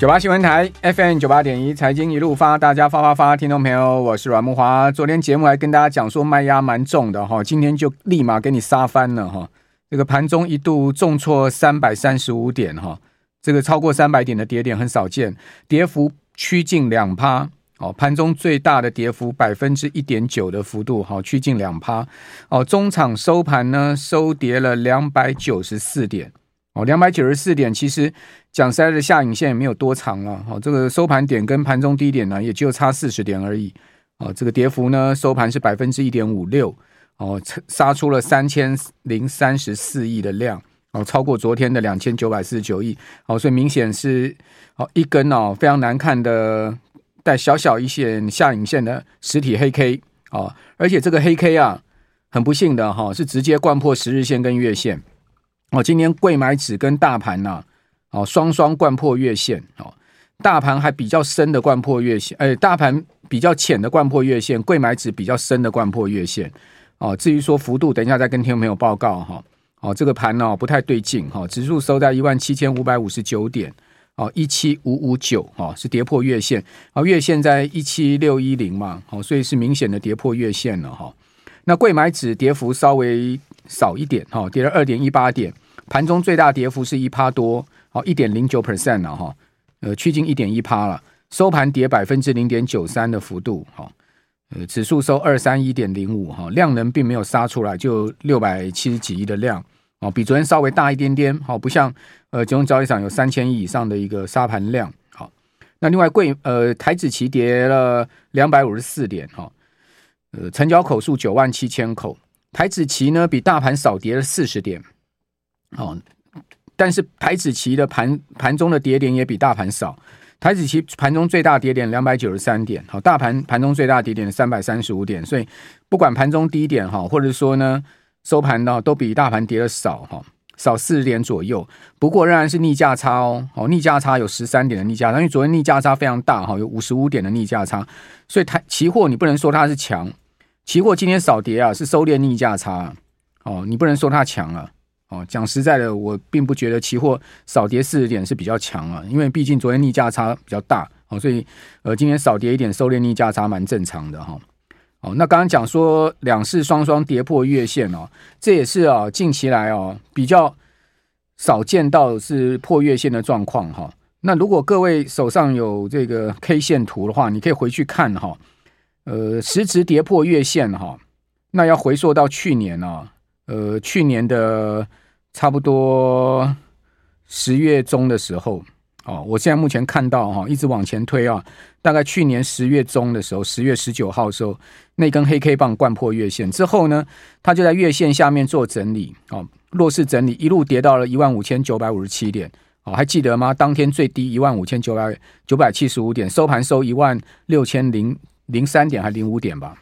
九八新闻台 FM 九八点一财经一路发，大家发发发，听众朋友，我是阮慕华。昨天节目还跟大家讲说卖压蛮重的哈，今天就立马给你杀翻了哈。这个盘中一度重挫三百三十五点哈，这个超过三百点的跌点很少见，跌幅趋近两趴哦。盘中最大的跌幅百分之一点九的幅度哈，趋近两趴哦。中场收盘呢，收跌了两百九十四点。哦，两百九十四点，其实讲实在的，下影线也没有多长了。哦，这个收盘点跟盘中低点呢，也就差四十点而已。哦，这个跌幅呢，收盘是百分之一点五六。哦，杀出了三千零三十四亿的量。哦，超过昨天的两千九百四十九亿。哦，所以明显是哦一根哦非常难看的带小小一线下影线的实体黑 K。哦，而且这个黑 K 啊，很不幸的哈，是直接贯破十日线跟月线。哦，今天贵买指跟大盘呐、啊，哦，双双贯破月线，哦，大盘还比较深的贯破月线，哎，大盘比较浅的贯破月线，贵买指比较深的贯破月线，哦，至于说幅度，等一下再跟听众朋友报告哈，哦，这个盘呢、哦、不太对劲哈，指数收在一万七千五百五十九点，哦，一七五五九，哦，是跌破月线，啊，月线在一七六一零嘛，哦，所以是明显的跌破月线了哈，那柜买指跌幅稍微少一点哈，跌了二点一八点。盘中最大跌幅是一趴多，好一点零九 percent 了哈，呃，趋近一点一趴了。收盘跌百分之零点九三的幅度，哈，呃，指数收二三一点零五哈，量能并没有杀出来，就六百七十几亿的量，哦，比昨天稍微大一点点，好，不像呃金融交易场有三千亿以上的一个杀盘量，好，那另外柜呃台指期跌了两百五十四点，哈，呃，成交口数九万七千口，台指期呢比大盘少跌了四十点。哦，但是台指期的盘盘中的跌点也比大盘少，台指期盘中最大跌点两百九十三点，好，大盘盘中最大跌点三百三十五点，所以不管盘中低点哈，或者说呢收盘呢都比大盘跌的少哈，少四十点左右，不过仍然是逆价差哦，哦，逆价差有十三点的逆价差，因为昨天逆价差非常大哈，有五十五点的逆价差，所以台期货你不能说它是强，期货今天少跌啊，是收敛逆价差哦，你不能说它强了。哦，讲实在的，我并不觉得期货少跌四十点是比较强啊，因为毕竟昨天逆价差比较大，哦，所以呃，今天少跌一点，收敛逆价差蛮正常的哈。哦，哦那刚刚讲说两市双双跌破月线哦，这也是啊近期来哦比较少见到是破月线的状况哈。那如果各位手上有这个 K 线图的话，你可以回去看哈。呃，实质跌破月线哈，那要回溯到去年啊，呃，去年的。差不多十月中的时候，哦，我现在目前看到哈，一直往前推啊，大概去年十月中的时候，十月十九号的时候，那根黑 K 棒贯破月线之后呢，它就在月线下面做整理，哦，弱势整理，一路跌到了一万五千九百五十七点，哦，还记得吗？当天最低一万五千九百九百七十五点，收盘收一万六千零零三点还零五点吧？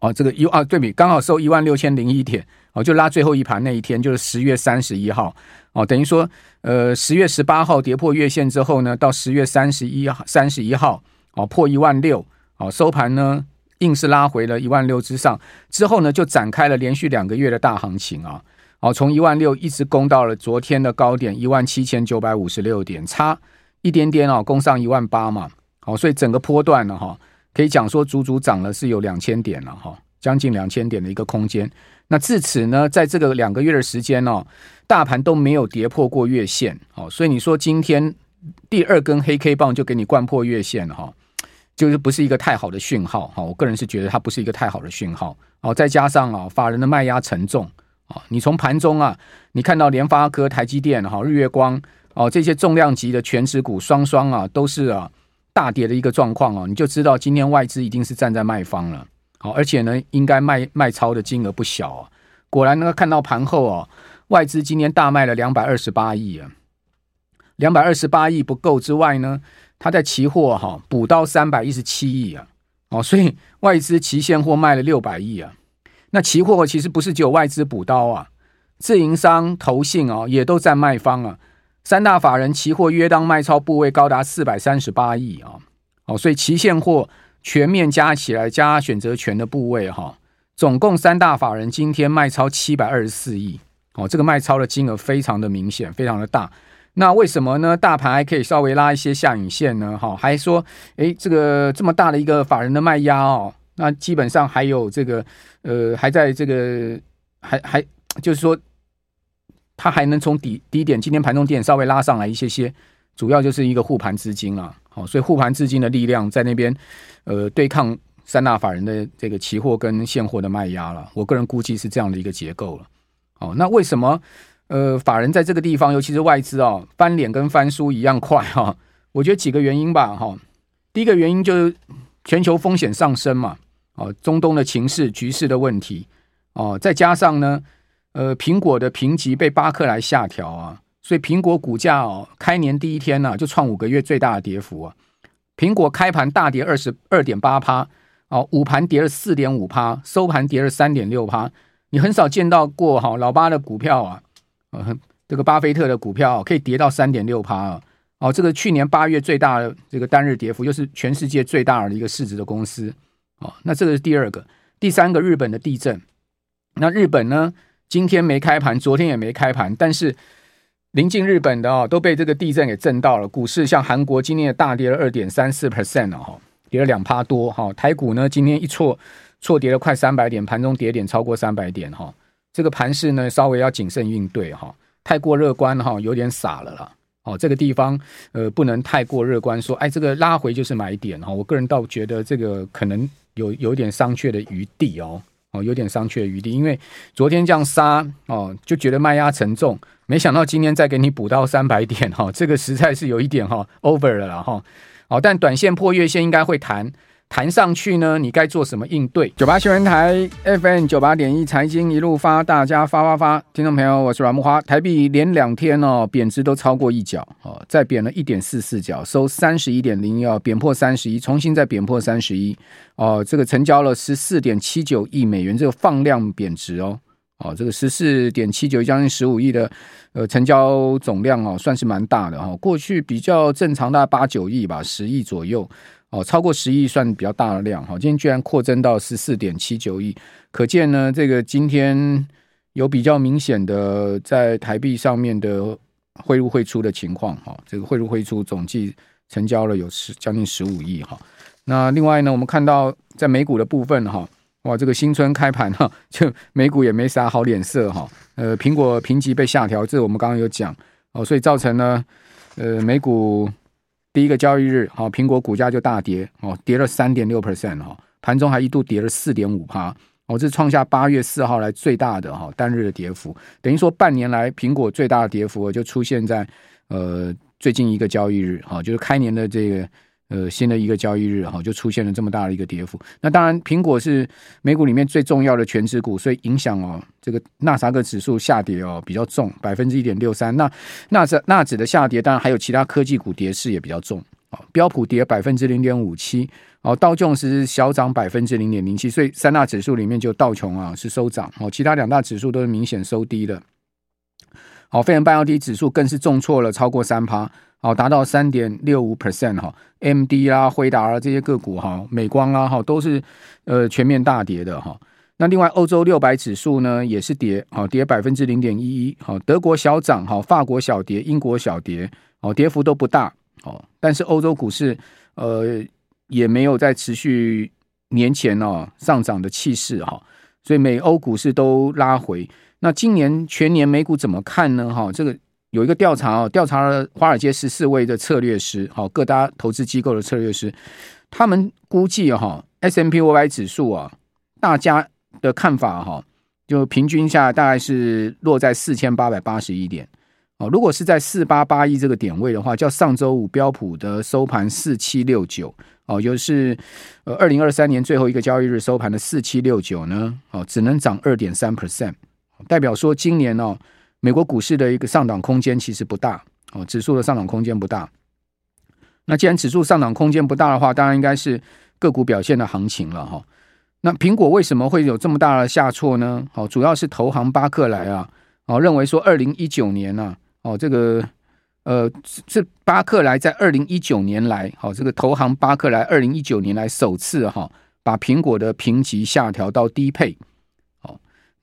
哦，这个一啊对比刚好收一万六千零一点。哦，就拉最后一盘那一天，就是十月三十一号。哦，等于说，呃，十月十八号跌破月线之后呢，到十月三十一号，三十一号，哦，破一万六，哦，收盘呢，硬是拉回了一万六之上。之后呢，就展开了连续两个月的大行情啊。哦，从一万六一直攻到了昨天的高点一万七千九百五十六点，差一点点哦，攻上一万八嘛。哦，所以整个波段呢，哈，可以讲说足足涨了是有两千点了哈，将近两千点的一个空间。那至此呢，在这个两个月的时间哦，大盘都没有跌破过月线，哦，所以你说今天第二根黑 K 棒就给你灌破月线哈，就是不是一个太好的讯号哈。我个人是觉得它不是一个太好的讯号哦。再加上啊，法人的卖压沉重啊，你从盘中啊，你看到联发科、台积电哈、日月光哦这些重量级的全值股双双啊都是啊大跌的一个状况哦，你就知道今天外资一定是站在卖方了。好，而且呢，应该卖卖超的金额不小啊。果然呢，看到盘后哦，外资今天大卖了两百二十八亿啊，两百二十八亿不够之外呢，他在期货哈补刀三百一十七亿啊。哦，所以外资期现货卖了六百亿啊。那期货其实不是只有外资补刀啊，自营商、投信哦也都在卖方啊。三大法人期货约当卖超部位高达四百三十八亿啊。哦，所以期现货。全面加起来加选择权的部位哈，总共三大法人今天卖超七百二十四亿哦，这个卖超的金额非常的明显，非常的大。那为什么呢？大盘还可以稍微拉一些下影线呢？哈，还说，哎，这个这么大的一个法人的卖压哦，那基本上还有这个，呃，还在这个，还还就是说，它还能从底低点，今天盘中低点稍微拉上来一些些，主要就是一个护盘资金了。好，所以护盘资金的力量在那边，呃，对抗三大法人的这个期货跟现货的卖压了。我个人估计是这样的一个结构了。哦，那为什么？呃，法人在这个地方，尤其是外资哦，翻脸跟翻书一样快哈、我觉得几个原因吧哈。第一个原因就是全球风险上升嘛，哦，中东的情势局势的问题哦，再加上呢，呃，苹果的评级被巴克莱下调啊，所以苹果股价哦，开年第一天呢、就创五个月最大的跌幅啊。苹果开盘大跌二十二点八趴，哦，午盘跌了四点五趴，收盘跌了三点六趴。你很少见到过哈，老巴的股票啊。呃，这个巴菲特的股票可以跌到三点六趴啊！哦，这个去年八月最大的这个单日跌幅，又是全世界最大的一个市值的公司哦。那这个是第二个，第三个，日本的地震。那日本呢，今天没开盘，昨天也没开盘，但是临近日本的哦，都被这个地震给震到了。股市像韩国今天也大跌了二点三四 percent 哦，跌了两趴多哈。台股呢，今天一错错跌了快三百点，盘中跌点超过三百点哈。这个盘势呢，稍微要谨慎应对哈，太过乐观哈，有点傻了啦。哦，这个地方呃，不能太过乐观，说哎，这个拉回就是买点哈。我个人倒觉得这个可能有有点商榷的余地哦，哦，有点商榷余地，因为昨天这样杀哦，就觉得卖压沉重，没想到今天再给你补到三百点哈，这个实在是有一点哈 over 了啦哈。哦，但短线破月线应该会弹。弹上去呢，你该做什么应对？九八新闻台 FM 九八点一财经一路发，大家发发发，听众朋友，我是阮木花。台币连两天哦，贬值都超过一角哦，再贬了一点四四角，收三十一点零一哦，贬破三十一，重新再贬破三十一哦，这个成交了十四点七九亿美元，这个放量贬值哦哦，这个十四点七九将近十五亿的呃成交总量哦，算是蛮大的哈、哦，过去比较正常大概八九亿吧，十亿左右。哦，超过十亿算比较大的量哈，今天居然扩增到十四点七九亿，可见呢，这个今天有比较明显的在台币上面的汇入汇出的情况哈，这个汇入汇出总计成交了有十将近十五亿哈。那另外呢，我们看到在美股的部分哈，哇，这个新春开盘哈，就美股也没啥好脸色哈，呃，苹果评级被下调，这我们刚刚有讲哦，所以造成呢，呃，美股。第一个交易日，好，苹果股价就大跌，哦，跌了三点六 percent，哈，盘中还一度跌了四点五趴，哦，这是创下八月四号来最大的哈单日的跌幅，等于说半年来苹果最大的跌幅就出现在呃最近一个交易日，哈，就是开年的这个。呃，新的一个交易日哈，就出现了这么大的一个跌幅。那当然，苹果是美股里面最重要的权值股，所以影响哦，这个纳斯达克指数下跌哦比较重，百分之一点六三。那纳指纳指的下跌，当然还有其他科技股跌势也比较重啊。标普跌百分之零点五七，哦，道琼斯小涨百分之零点零七，所以三大指数里面就道琼啊是收涨哦，其他两大指数都是明显收低的。好，费城半导体指数更是重挫了超过三趴。好，达到三点六五 percent 哈，M D 啦、辉达啊这些个股哈，美光啊哈都是呃全面大跌的哈。那另外欧洲六百指数呢也是跌，好跌百分之零点一一，好德国小涨哈，法国小跌，英国小跌，哦跌幅都不大，哦但是欧洲股市呃也没有在持续年前哦上涨的气势哈，所以美欧股市都拉回。那今年全年美股怎么看呢？哈这个。有一个调查哦，调查了华尔街十四位的策略师，好，各大投资机构的策略师，他们估计哈，S&P 500指数啊，大家的看法哈，就平均下大概是落在四千八百八十一点，哦，如果是在四八八一这个点位的话，较上周五标普的收盘四七六九，哦，就是呃二零二三年最后一个交易日收盘的四七六九呢，哦，只能涨二点三 percent，代表说今年哦。美国股市的一个上涨空间其实不大哦，指数的上涨空间不大。那既然指数上涨空间不大的话，当然应该是个股表现的行情了哈。那苹果为什么会有这么大的下挫呢？哦，主要是投行巴克莱啊，哦认为说二零一九年呢，哦这个呃是巴克莱在二零一九年来，好这个投行巴克莱二零一九年来首次哈把苹果的评级下调到低配。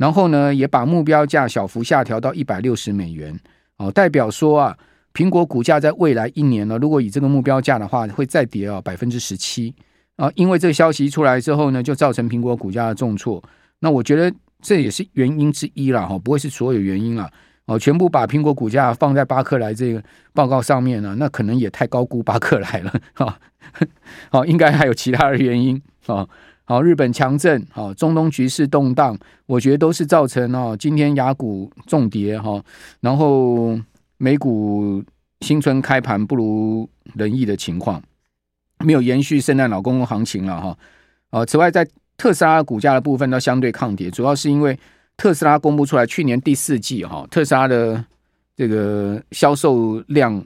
然后呢，也把目标价小幅下调到一百六十美元，哦，代表说啊，苹果股价在未来一年呢，如果以这个目标价的话，会再跌啊百分之十七啊。因为这个消息出来之后呢，就造成苹果股价的重挫。那我觉得这也是原因之一啦，哈，不会是所有原因啊。哦，全部把苹果股价放在巴克莱这个报告上面呢，那可能也太高估巴克莱了，哈。好，应该还有其他的原因啊。好，日本强震，好，中东局势动荡，我觉得都是造成哦，今天雅股重跌哈，然后美股新春开盘不如人意的情况，没有延续圣诞老公公行情了哈。啊，此外，在特斯拉股价的部分都相对抗跌，主要是因为特斯拉公布出来去年第四季哈，特斯拉的这个销售量，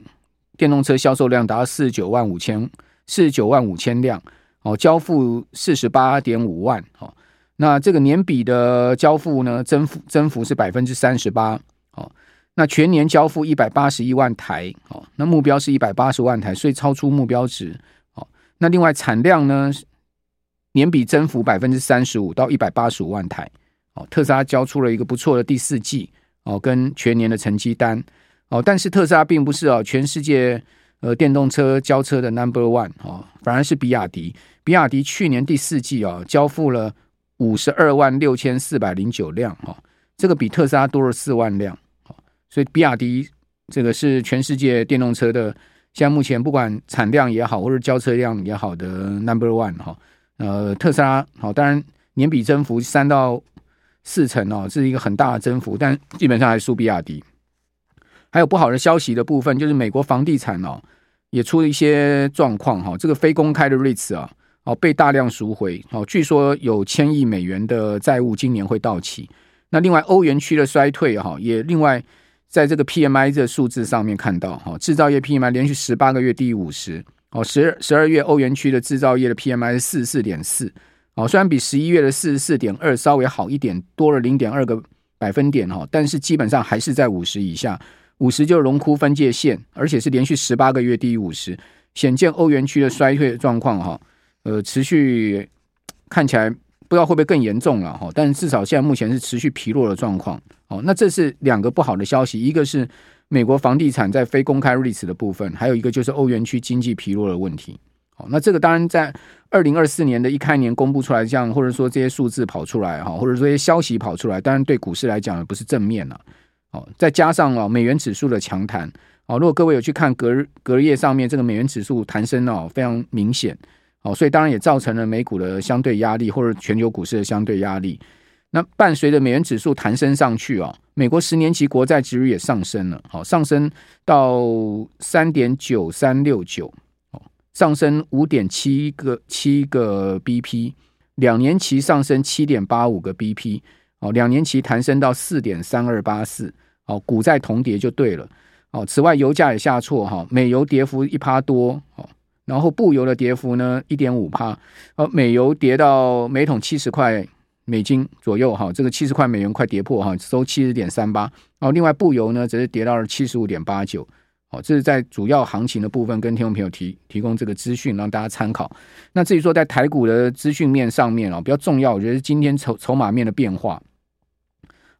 电动车销售量达到四十九万五千四十九万五千辆。哦，交付四十八点五万，哦，那这个年比的交付呢，增幅增幅是百分之三十八，哦，那全年交付一百八十一万台，哦，那目标是一百八十万台，所以超出目标值，哦，那另外产量呢，年比增幅百分之三十五到一百八十五万台，哦，特斯拉交出了一个不错的第四季，哦，跟全年的成绩单，哦，但是特斯拉并不是哦，全世界。呃，电动车交车的 Number One 哦，反而是比亚迪。比亚迪去年第四季啊，交付了五十二万六千四百零九辆哈，这个比特斯拉多了四万辆。所以比亚迪这个是全世界电动车的，现在目前不管产量也好，或者交车量也好的 Number One 哈。呃，特斯拉好，当然年比增幅三到四成哦，这是一个很大的增幅，但基本上还输比亚迪。还有不好的消息的部分，就是美国房地产哦，也出了一些状况哈。这个非公开的 REITs 啊，哦被大量赎回哦，据说有千亿美元的债务今年会到期。那另外欧元区的衰退哈，也另外在这个 PMI 这数字上面看到哈，制造业 PMI 连续十八个月低于五十哦，十二十二月欧元区的制造业的 PMI 是四十四点四哦，虽然比十一月的四十四点二稍微好一点，多了零点二个百分点哈，但是基本上还是在五十以下。五十就是荣枯分界线，而且是连续十八个月低于五十，显见欧元区的衰退状况哈，呃，持续看起来不知道会不会更严重了哈，但至少现在目前是持续疲弱的状况。哦，那这是两个不好的消息，一个是美国房地产在非公开 r e s 的部分，还有一个就是欧元区经济疲弱的问题。哦，那这个当然在二零二四年的一开年公布出来，这样或者说这些数字跑出来哈，或者说这些消息跑出来，当然对股市来讲不是正面了。哦，再加上哦，美元指数的强弹哦，如果各位有去看隔日隔日页上面这个美元指数弹升哦，非常明显哦，所以当然也造成了美股的相对压力，或者全球股市的相对压力。那伴随着美元指数弹升上去哦，美国十年期国债殖率也上升了，好，上升到三点九三六九哦，上升五点七个七个 BP，两年期上升七点八五个 BP。哦，两年期弹升到四点三二八四，哦，股债同跌就对了。哦，此外油价也下挫哈，美油跌幅一趴多，哦，然后布油的跌幅呢一点五趴，哦，美油跌到每桶七十块美金左右哈，这个七十块美元快跌破哈，收七十点三八。哦，另外布油呢则是跌到了七十五点八九。哦，这是在主要行情的部分跟听众朋友提提供这个资讯，让大家参考。那至于说在台股的资讯面上面哦，比较重要，我觉得是今天筹筹码面的变化。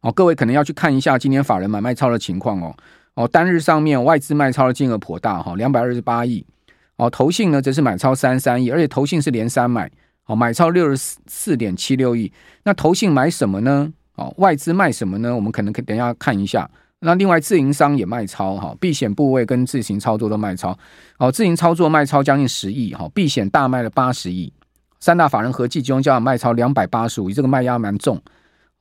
哦，各位可能要去看一下今天法人买卖超的情况哦。哦，单日上面外资卖超的金额颇大哈，两百二十八亿。哦，投信呢则是买超三十三亿，而且投信是连三买，哦，买超六十四点七六亿。那投信买什么呢？哦，外资卖什么呢？我们可能可等一下看一下。那另外自营商也卖超哈，避险部位跟自行操作都卖超。哦，自营操作卖超将近十亿哈，避险大卖了八十亿。三大法人合计集中交易卖超两百八十五亿，这个卖压蛮重。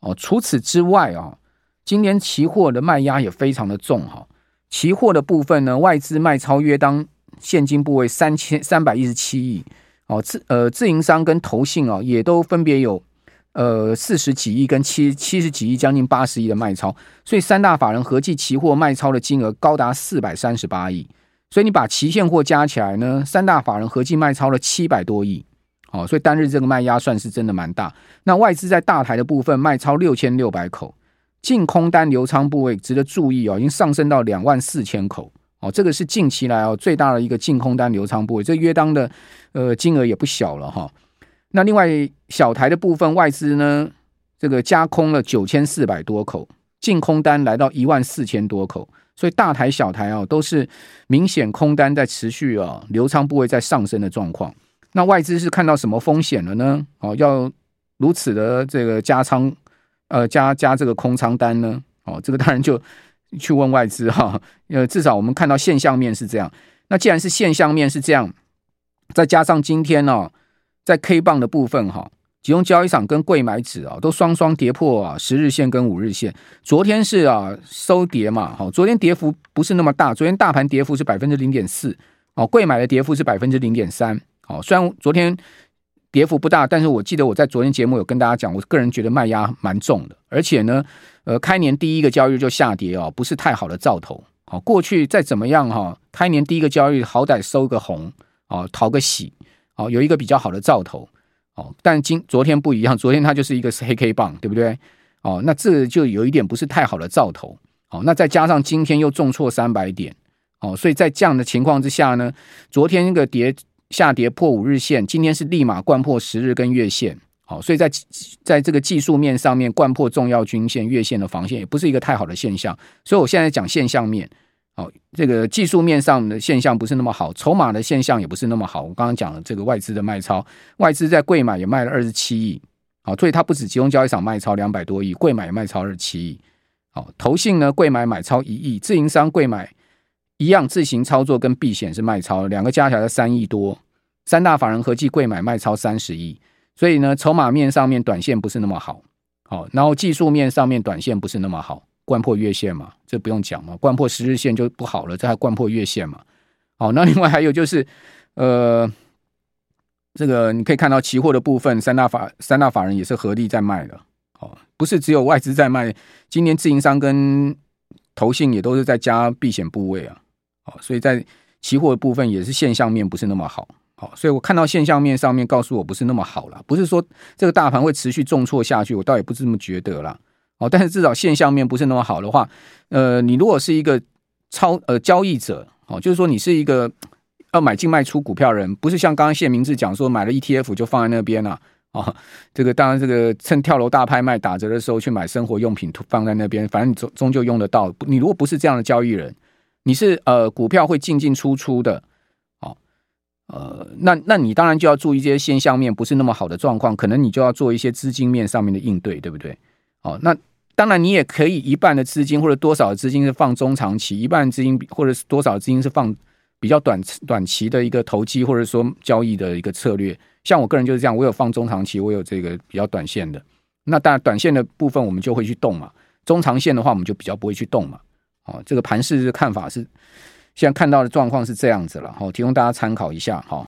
哦，除此之外啊，今年期货的卖压也非常的重哈。期货的部分呢，外资卖超约当现金部位三千三百一十七亿。哦，自呃自营商跟投信啊，也都分别有呃四十几亿跟七七十几亿，将近八十亿的卖超。所以三大法人合计期货卖超的金额高达四百三十八亿。所以你把期现货加起来呢，三大法人合计卖超了七百多亿。哦，所以单日这个卖压算是真的蛮大。那外资在大台的部分卖超六千六百口，净空单流仓部位值得注意哦，已经上升到两万四千口。哦，这个是近期来哦最大的一个净空单流仓部位，这约当的呃金额也不小了哈。那另外小台的部分外资呢，这个加空了九千四百多口，净空单来到一万四千多口，所以大台小台啊都是明显空单在持续啊流仓部位在上升的状况。那外资是看到什么风险了呢？哦，要如此的这个加仓，呃，加加这个空仓单呢？哦，这个当然就去问外资哈。呃，至少我们看到现象面是这样。那既然是现象面是这样，再加上今天呢、哦，在 K 棒的部分哈，集中交易场跟柜买指啊都双双跌破啊十日线跟五日线。昨天是啊收跌嘛，好，昨天跌幅不是那么大，昨天大盘跌幅是百分之零点四，哦，柜买的跌幅是百分之零点三。哦，虽然昨天跌幅不大，但是我记得我在昨天节目有跟大家讲，我个人觉得卖压蛮重的，而且呢，呃，开年第一个交易日就下跌哦，不是太好的兆头。哦，过去再怎么样哈，开年第一个交易好歹收个红，哦，讨个喜，哦，有一个比较好的兆头。哦，但今昨天不一样，昨天它就是一个黑 K 棒，对不对？哦，那这就有一点不是太好的兆头。哦，那再加上今天又重挫三百点，哦，所以在这样的情况之下呢，昨天那个跌。下跌破五日线，今天是立马贯破十日跟月线，好，所以在在这个技术面上面贯破重要均线、月线的防线，也不是一个太好的现象。所以我现在讲现象面，好，这个技术面上的现象不是那么好，筹码的现象也不是那么好。我刚刚讲了这个外资的卖超，外资在贵买也卖了二十七亿，好，所以它不止集中交易场卖超两百多亿，贵买也卖超二十七亿，好，投信呢贵买买超一亿，自营商贵买。一样自行操作跟避险是卖超，两个加起来三亿多，三大法人合计柜买卖超三十亿，所以呢，筹码面上面短线不是那么好，好，然后技术面上面短线不是那么好，掼破月线嘛，这不用讲嘛，掼破十日线就不好了，这还掼破月线嘛，好，那另外还有就是，呃，这个你可以看到期货的部分，三大法三大法人也是合力在卖的，哦，不是只有外资在卖，今年自营商跟投信也都是在加避险部位啊。所以在期货的部分也是现象面不是那么好，好，所以我看到现象面上面告诉我不是那么好了，不是说这个大盘会持续重挫下去，我倒也不是这么觉得啦。哦，但是至少现象面不是那么好的话，呃，你如果是一个超呃交易者，哦，就是说你是一个要买进卖出股票人，不是像刚刚谢明志讲说买了 ETF 就放在那边了，哦，这个当然这个趁跳楼大拍卖打折的时候去买生活用品放在那边，反正你终终究用得到。你如果不是这样的交易人。你是呃股票会进进出出的，哦，呃，那那你当然就要注意这些现象面不是那么好的状况，可能你就要做一些资金面上面的应对，对不对？哦，那当然你也可以一半的资金或者多少资金是放中长期，一半资金或者是多少资金是放比较短短期的一个投机或者说交易的一个策略。像我个人就是这样，我有放中长期，我有这个比较短线的。那当然短线的部分我们就会去动嘛，中长线的话我们就比较不会去动嘛。哦，这个盘势的看法是，现在看到的状况是这样子了，好，提供大家参考一下，好。